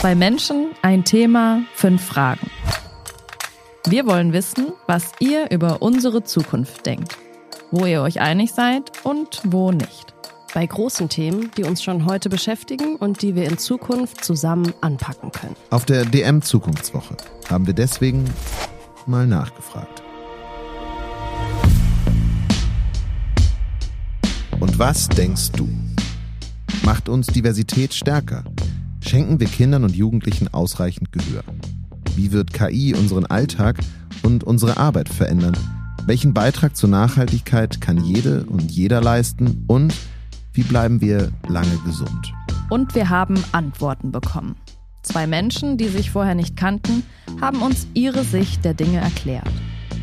Zwei Menschen, ein Thema, fünf Fragen. Wir wollen wissen, was ihr über unsere Zukunft denkt, wo ihr euch einig seid und wo nicht. Bei großen Themen, die uns schon heute beschäftigen und die wir in Zukunft zusammen anpacken können. Auf der DM Zukunftswoche haben wir deswegen mal nachgefragt. Und was denkst du? Macht uns Diversität stärker? Schenken wir Kindern und Jugendlichen ausreichend Gehör? Wie wird KI unseren Alltag und unsere Arbeit verändern? Welchen Beitrag zur Nachhaltigkeit kann jede und jeder leisten? Und wie bleiben wir lange gesund? Und wir haben Antworten bekommen. Zwei Menschen, die sich vorher nicht kannten, haben uns ihre Sicht der Dinge erklärt.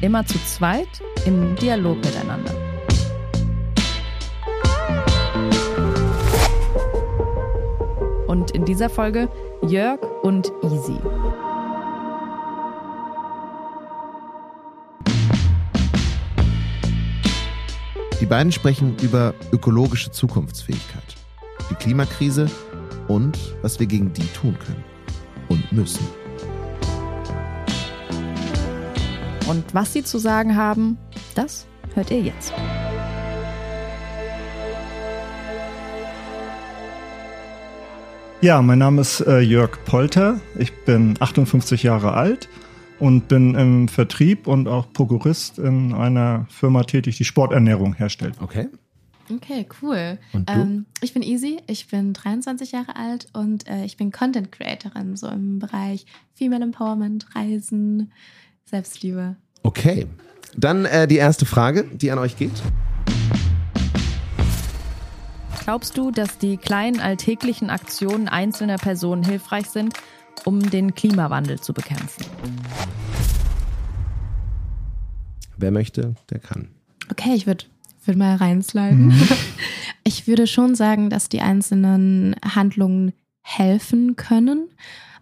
Immer zu zweit im Dialog miteinander. Und in dieser Folge Jörg und Easy. Die beiden sprechen über ökologische Zukunftsfähigkeit, die Klimakrise und was wir gegen die tun können und müssen. Und was sie zu sagen haben, das hört ihr jetzt. Ja, mein Name ist äh, Jörg Polter. Ich bin 58 Jahre alt und bin im Vertrieb und auch Prokurist in einer Firma tätig, die Sporternährung herstellt. Okay. Okay, cool. Und du? Ähm, ich bin Easy, ich bin 23 Jahre alt und äh, ich bin Content Creatorin, so im Bereich Female Empowerment, Reisen, Selbstliebe. Okay. Dann äh, die erste Frage, die an euch geht. Glaubst du, dass die kleinen alltäglichen Aktionen einzelner Personen hilfreich sind, um den Klimawandel zu bekämpfen? Wer möchte, der kann. Okay, ich würde würd mal reinsliden. Ich würde schon sagen, dass die einzelnen Handlungen helfen können.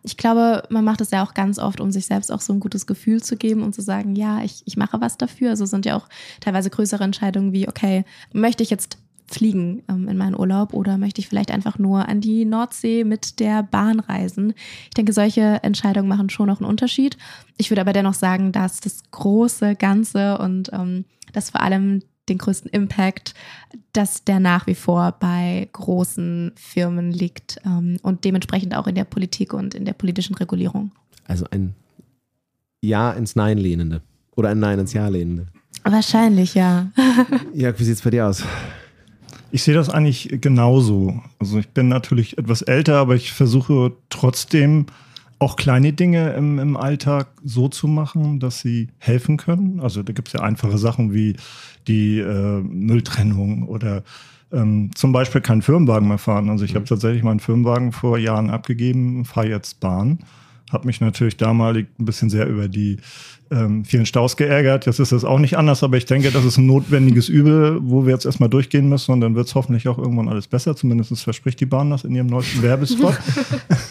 Ich glaube, man macht es ja auch ganz oft, um sich selbst auch so ein gutes Gefühl zu geben und zu sagen, ja, ich, ich mache was dafür. Also sind ja auch teilweise größere Entscheidungen wie, okay, möchte ich jetzt fliegen ähm, in meinen Urlaub oder möchte ich vielleicht einfach nur an die Nordsee mit der Bahn reisen? Ich denke, solche Entscheidungen machen schon noch einen Unterschied. Ich würde aber dennoch sagen, dass das große Ganze und ähm, das vor allem den größten Impact, dass der nach wie vor bei großen Firmen liegt ähm, und dementsprechend auch in der Politik und in der politischen Regulierung. Also ein Ja ins Nein lehnende. Oder ein Nein ins Ja lehnende. Wahrscheinlich, ja. Jörg, wie sieht's bei dir aus? Ich sehe das eigentlich genauso. Also ich bin natürlich etwas älter, aber ich versuche trotzdem auch kleine Dinge im, im Alltag so zu machen, dass sie helfen können. Also da gibt es ja einfache Sachen wie die äh, Mülltrennung oder ähm, zum Beispiel keinen Firmenwagen mehr fahren. Also ich habe tatsächlich meinen Firmenwagen vor Jahren abgegeben, fahre jetzt Bahn. Habe mich natürlich damalig ein bisschen sehr über die ähm, vielen Staus geärgert. Jetzt ist das auch nicht anders, aber ich denke, das ist ein notwendiges Übel, wo wir jetzt erstmal durchgehen müssen und dann wird es hoffentlich auch irgendwann alles besser. Zumindest verspricht die Bahn das in ihrem neuesten Werbespot.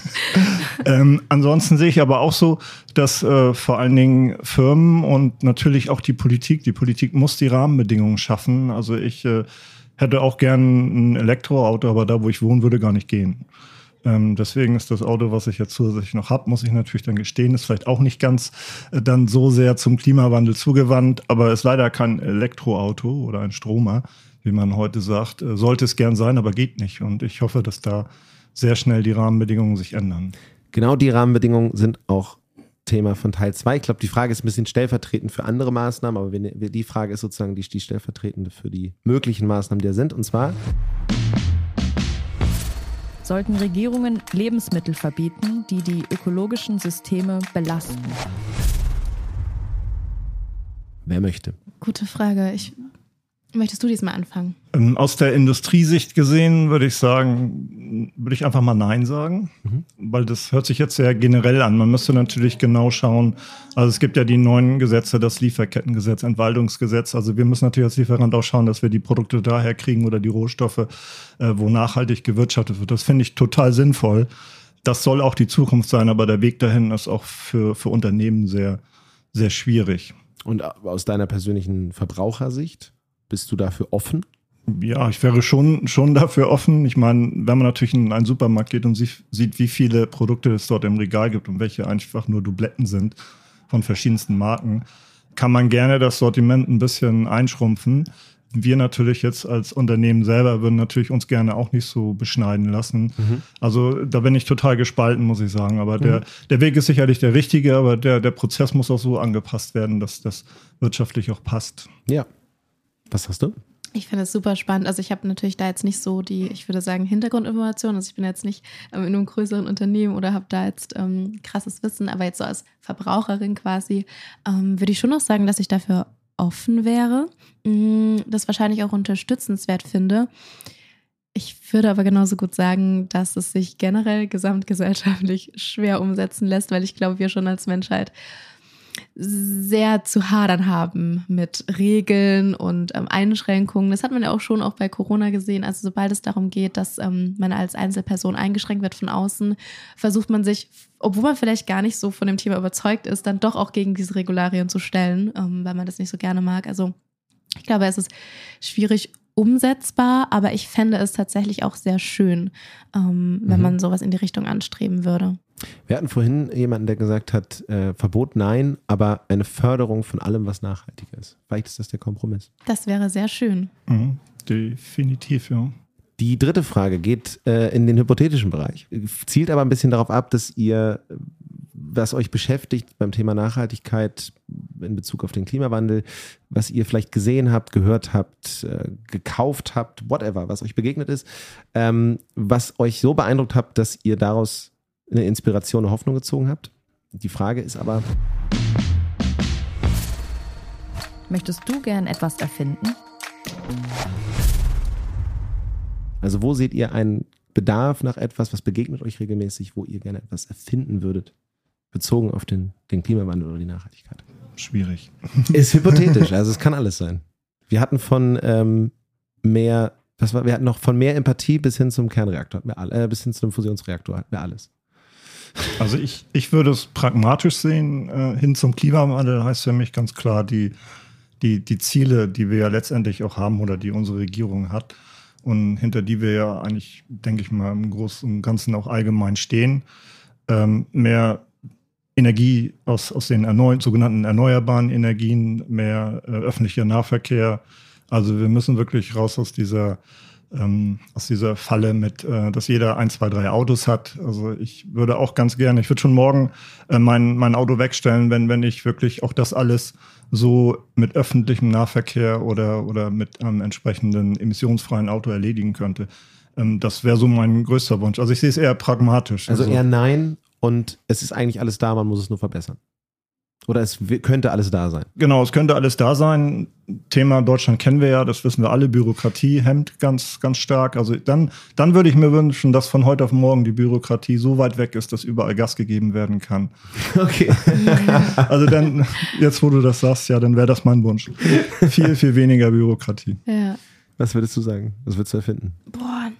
ähm, ansonsten sehe ich aber auch so, dass äh, vor allen Dingen Firmen und natürlich auch die Politik, die Politik muss die Rahmenbedingungen schaffen. Also ich äh, hätte auch gern ein Elektroauto, aber da, wo ich wohne, würde gar nicht gehen. Ähm, deswegen ist das Auto, was ich jetzt zusätzlich noch habe, muss ich natürlich dann gestehen, ist vielleicht auch nicht ganz äh, dann so sehr zum Klimawandel zugewandt, aber ist leider kein Elektroauto oder ein Stromer, wie man heute sagt. Äh, sollte es gern sein, aber geht nicht. Und ich hoffe, dass da sehr schnell die Rahmenbedingungen sich ändern. Genau die Rahmenbedingungen sind auch Thema von Teil 2. Ich glaube, die Frage ist ein bisschen stellvertretend für andere Maßnahmen, aber die Frage ist sozusagen die, die stellvertretende für die möglichen Maßnahmen, die da sind. Und zwar, Sollten Regierungen Lebensmittel verbieten, die die ökologischen Systeme belasten? wer möchte? Gute Frage. Ich, möchtest du diesmal anfangen? Ähm, Aus der Industriesicht gesehen würde ich sagen, würde ich einfach mal Nein sagen, weil das hört sich jetzt sehr generell an. Man müsste natürlich genau schauen. Also es gibt ja die neuen Gesetze, das Lieferkettengesetz, Entwaldungsgesetz. Also wir müssen natürlich als Lieferant auch schauen, dass wir die Produkte daher kriegen oder die Rohstoffe, äh, wo nachhaltig gewirtschaftet wird. Das finde ich total sinnvoll. Das soll auch die Zukunft sein, aber der Weg dahin ist auch für, für Unternehmen sehr, sehr schwierig. Und aus deiner persönlichen Verbrauchersicht, bist du dafür offen? Ja, ich wäre schon, schon dafür offen. Ich meine, wenn man natürlich in einen Supermarkt geht und sieht, wie viele Produkte es dort im Regal gibt und welche einfach nur Dubletten sind von verschiedensten Marken, kann man gerne das Sortiment ein bisschen einschrumpfen. Wir natürlich jetzt als Unternehmen selber würden natürlich uns gerne auch nicht so beschneiden lassen. Mhm. Also da bin ich total gespalten, muss ich sagen. Aber mhm. der, der Weg ist sicherlich der richtige, aber der, der Prozess muss auch so angepasst werden, dass das wirtschaftlich auch passt. Ja. Was hast du? Ich finde es super spannend. Also ich habe natürlich da jetzt nicht so die, ich würde sagen, Hintergrundinformationen. Also ich bin jetzt nicht ähm, in einem größeren Unternehmen oder habe da jetzt ähm, krasses Wissen, aber jetzt so als Verbraucherin quasi ähm, würde ich schon noch sagen, dass ich dafür offen wäre, mh, mm, das wahrscheinlich auch unterstützenswert finde. Ich würde aber genauso gut sagen, dass es sich generell gesamtgesellschaftlich schwer umsetzen lässt, weil ich glaube, wir schon als Menschheit sehr zu hadern haben mit Regeln und ähm, Einschränkungen. Das hat man ja auch schon auch bei Corona gesehen. Also sobald es darum geht, dass ähm, man als Einzelperson eingeschränkt wird von außen, versucht man sich, obwohl man vielleicht gar nicht so von dem Thema überzeugt ist, dann doch auch gegen diese Regularien zu stellen, ähm, weil man das nicht so gerne mag. Also ich glaube, es ist schwierig umsetzbar, aber ich fände es tatsächlich auch sehr schön, ähm, wenn mhm. man sowas in die Richtung anstreben würde. Wir hatten vorhin jemanden, der gesagt hat, äh, Verbot nein, aber eine Förderung von allem, was nachhaltig ist. Vielleicht ist das der Kompromiss. Das wäre sehr schön. Mhm, definitiv, ja. Die dritte Frage geht äh, in den hypothetischen Bereich, zielt aber ein bisschen darauf ab, dass ihr, was euch beschäftigt beim Thema Nachhaltigkeit in Bezug auf den Klimawandel, was ihr vielleicht gesehen habt, gehört habt, äh, gekauft habt, whatever, was euch begegnet ist, ähm, was euch so beeindruckt habt, dass ihr daraus eine Inspiration, eine Hoffnung gezogen habt. Die Frage ist aber. Möchtest du gern etwas erfinden? Also, wo seht ihr einen Bedarf nach etwas, was begegnet euch regelmäßig, wo ihr gerne etwas erfinden würdet, bezogen auf den, den Klimawandel oder die Nachhaltigkeit? Schwierig. Ist hypothetisch, also es kann alles sein. Wir hatten von ähm, mehr, was war, wir hatten noch von mehr Empathie bis hin zum Kernreaktor, äh, bis hin zum Fusionsreaktor, hatten wir alles. Also ich, ich würde es pragmatisch sehen. Äh, hin zum Klimawandel heißt für mich ganz klar, die, die, die Ziele, die wir ja letztendlich auch haben oder die unsere Regierung hat und hinter die wir ja eigentlich, denke ich mal, im Großen und Ganzen auch allgemein stehen, ähm, mehr Energie aus, aus den erneu sogenannten erneuerbaren Energien, mehr äh, öffentlicher Nahverkehr. Also wir müssen wirklich raus aus dieser ähm, aus dieser Falle mit, äh, dass jeder ein, zwei, drei Autos hat. Also ich würde auch ganz gerne, ich würde schon morgen äh, mein, mein Auto wegstellen, wenn, wenn ich wirklich auch das alles so mit öffentlichem Nahverkehr oder, oder mit einem entsprechenden emissionsfreien Auto erledigen könnte. Ähm, das wäre so mein größter Wunsch. Also ich sehe es eher pragmatisch. Also, also eher nein und es ist eigentlich alles da, man muss es nur verbessern. Oder es könnte alles da sein? Genau, es könnte alles da sein. Thema Deutschland kennen wir ja, das wissen wir alle. Bürokratie hemmt ganz, ganz stark. Also dann, dann würde ich mir wünschen, dass von heute auf morgen die Bürokratie so weit weg ist, dass überall Gas gegeben werden kann. Okay. also dann, jetzt wo du das sagst, ja, dann wäre das mein Wunsch. Viel, viel weniger Bürokratie. Ja. Was würdest du sagen? Was würdest du erfinden? Boah,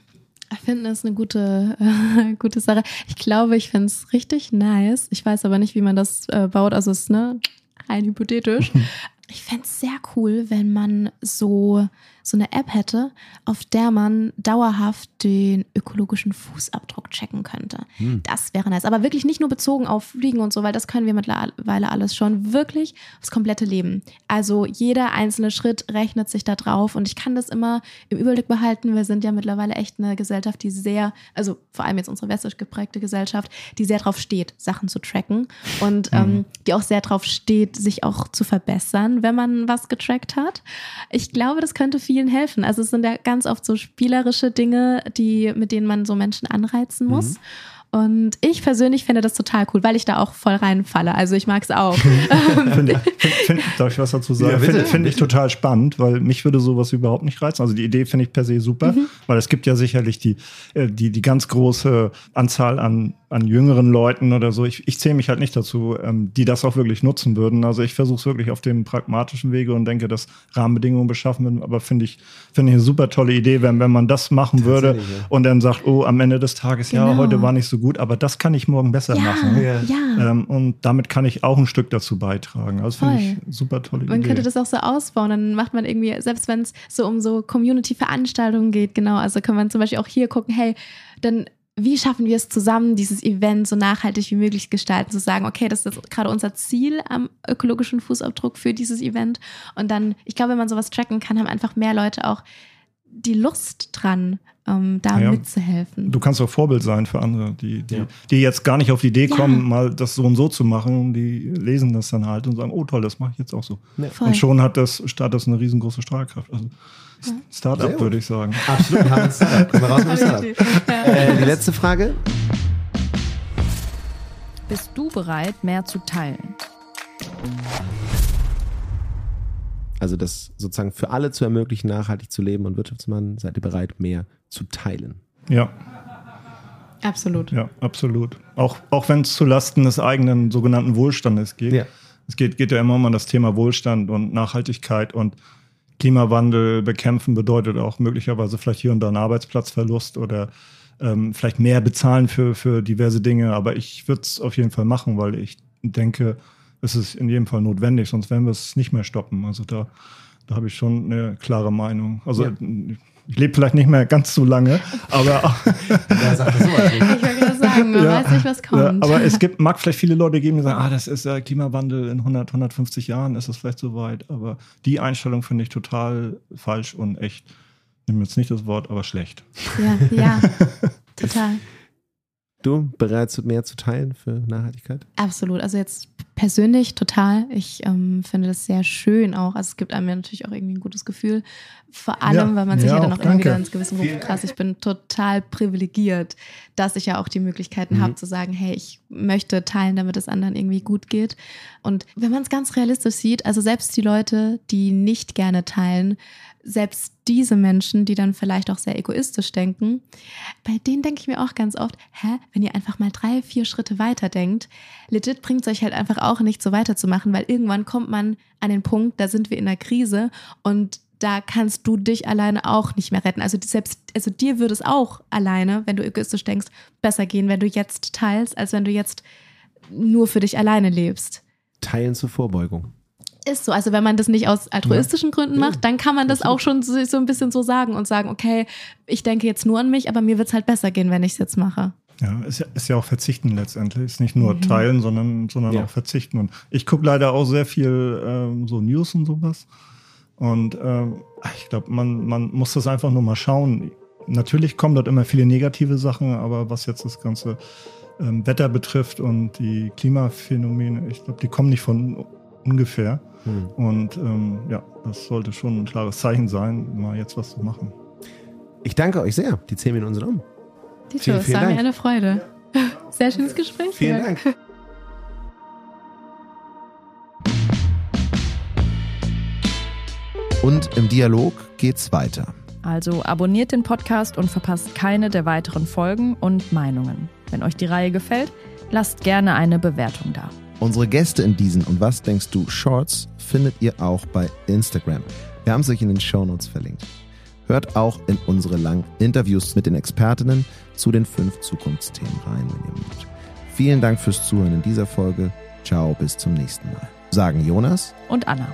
Erfinden ist eine gute, äh, gute Sache. Ich glaube, ich finde es richtig nice. Ich weiß aber nicht, wie man das äh, baut. Also es ist ne, rein hypothetisch. Ich fände es sehr cool, wenn man so, so eine App hätte, auf der man dauerhaft den ökologischen Fußabdruck checken könnte. Hm. Das wäre nice. Aber wirklich nicht nur bezogen auf Fliegen und so, weil das können wir mittlerweile alles schon. Wirklich aufs komplette Leben. Also jeder einzelne Schritt rechnet sich da drauf und ich kann das immer im Überblick behalten. Wir sind ja mittlerweile echt eine Gesellschaft, die sehr, also vor allem jetzt unsere westlich geprägte Gesellschaft, die sehr drauf steht, Sachen zu tracken und hm. ähm, die auch sehr drauf steht, sich auch zu verbessern wenn man was getrackt hat. Ich glaube, das könnte vielen helfen. Also es sind ja ganz oft so spielerische Dinge, die, mit denen man so Menschen anreizen muss. Mhm. Und ich persönlich finde das total cool, weil ich da auch voll reinfalle. Also ich mag es auch. finde, find, darf ich was dazu sagen? Ja, finde find ich total spannend, weil mich würde sowas überhaupt nicht reizen. Also die Idee finde ich per se super, mhm. weil es gibt ja sicherlich die, äh, die, die ganz große Anzahl an an jüngeren Leuten oder so. Ich, ich zähle mich halt nicht dazu, ähm, die das auch wirklich nutzen würden. Also ich versuche es wirklich auf dem pragmatischen Wege und denke, dass Rahmenbedingungen beschaffen werden. Aber finde ich, finde ich eine super tolle Idee, wenn, wenn man das machen würde ja. und dann sagt, oh, am Ende des Tages, ja, Genau. heute war nicht so gut, aber das kann ich morgen besser Ja, machen. ja. Ähm, und damit kann ich auch ein Stück dazu beitragen. Also finde ich super tolle Man Idee. könnte das auch so ausbauen, dann macht man irgendwie, selbst wenn es so um so Community-Veranstaltungen geht, genau, also kann man zum Beispiel auch hier gucken, hey, dann wie schaffen wir es zusammen, dieses Event so nachhaltig wie möglich gestalten, zu sagen, okay, das ist gerade unser Ziel am ökologischen Fußabdruck für dieses Event. Und dann, ich glaube, wenn man sowas tracken kann, haben einfach mehr Leute auch die Lust dran, ähm, da Ja. mitzuhelfen. Du kannst auch Vorbild sein für andere, die, die, Ja. die jetzt gar nicht auf die Idee Ja. kommen, mal das so und so zu machen. Die lesen das dann halt und sagen, oh toll, das mache ich jetzt auch so. Und schon hat das Start das eine riesengroße Strahlkraft. Also Startup würde ich sagen. Absolut, wir haben ein Startup. Kommen wir raus mit Startup. Äh, die letzte Frage. Bist du bereit, mehr zu teilen? Also das sozusagen für alle zu ermöglichen, nachhaltig zu leben und Wirtschaftsmann, seid ihr bereit, mehr zu teilen? Ja, Absolut. ja, absolut. Auch, auch wenn es zulasten des eigenen sogenannten Wohlstandes geht. Ja. Es geht, geht ja immer um das Thema Wohlstand und Nachhaltigkeit und Klimawandel bekämpfen bedeutet auch möglicherweise vielleicht hier und da einen Arbeitsplatzverlust oder ähm, vielleicht mehr bezahlen für, für diverse Dinge. Aber ich würde es auf jeden Fall machen, weil ich denke, es ist in jedem Fall notwendig, sonst werden wir es nicht mehr stoppen. Also da, da habe ich schon eine klare Meinung. Also Ja. ich lebe vielleicht nicht mehr ganz so lange, aber Wer sagt das so? Ich wollte gerade sagen, man Ja. weiß nicht, was Ja, kommt. aber es gibt, mag vielleicht viele Leute geben, die sagen, ah, das ist äh, Klimawandel in 100, 150 Jahren ist es vielleicht soweit. Aber die Einstellung finde ich total falsch und echt, ich nehme jetzt nicht das Wort, aber schlecht. ja, ja, total. Du bereit, mehr zu teilen für Nachhaltigkeit? Absolut. Also jetzt persönlich total. Ich ähm, finde das sehr schön auch. Also es gibt einem ja natürlich auch irgendwie ein gutes Gefühl. Vor allem, Ja, weil man sich ja, ja, dann auch auch immer wieder ins Gewissen ruft, krass, ich bin total privilegiert, dass ich ja auch die Möglichkeiten Mhm. habe zu sagen, hey, ich möchte teilen, damit es anderen irgendwie gut geht. Und wenn man es ganz realistisch sieht, also selbst die Leute, die nicht gerne teilen, selbst diese Menschen, die dann vielleicht auch sehr egoistisch denken, bei denen denke ich mir auch ganz oft, hä, wenn ihr einfach mal drei, vier Schritte weiter denkt, legit bringt es euch halt einfach auch nicht so weiterzumachen, weil irgendwann kommt man an den Punkt, da sind wir in einer Krise und da kannst du dich alleine auch nicht mehr retten. Also selbst, also dir würde es auch alleine, wenn du egoistisch denkst, besser gehen, wenn du jetzt teilst, als wenn du jetzt nur für dich alleine lebst. Teilen zur Vorbeugung. Ist so. Also wenn man das nicht aus altruistischen Gründen Ja, macht, dann kann man das auch schon so, so ein bisschen so sagen und sagen, okay, ich denke jetzt nur an mich, aber mir wird es halt besser gehen, wenn ich es jetzt mache. Ja, ist ja, ist ja auch Verzichten letztendlich. Ist nicht nur teilen, sondern, sondern Ja. auch Verzichten. Und ich gucke leider auch sehr viel ähm, so News und sowas. Und ähm, ich glaube, man, man muss das einfach nur mal schauen. Natürlich kommen dort immer viele negative Sachen, aber was jetzt das ganze ähm, Wetter betrifft und die Klimaphänomene, ich glaube, die kommen nicht von ungefähr. Hm. Und ähm, ja, das sollte schon ein klares Zeichen sein, mal jetzt was zu machen. Ich danke euch sehr. Die zehn Minuten sind um. Tito, Vielen, es war mir Dank. eine Freude. Sehr schönes Gespräch. Vielen. Dank. Und im Dialog geht's weiter. Also abonniert den Podcast und verpasst keine der weiteren Folgen und Meinungen. Wenn euch die Reihe gefällt, lasst gerne eine Bewertung da. Unsere Gäste in diesen und was denkst du Shorts findet ihr auch bei Instagram. Wir haben es euch in den Shownotes verlinkt. Hört auch in unsere langen Interviews mit den Expertinnen zu den fünf Zukunftsthemen rein, wenn ihr mögt. Vielen Dank fürs Zuhören in dieser Folge. Ciao, bis zum nächsten Mal. Sagen Jonas Und Anna.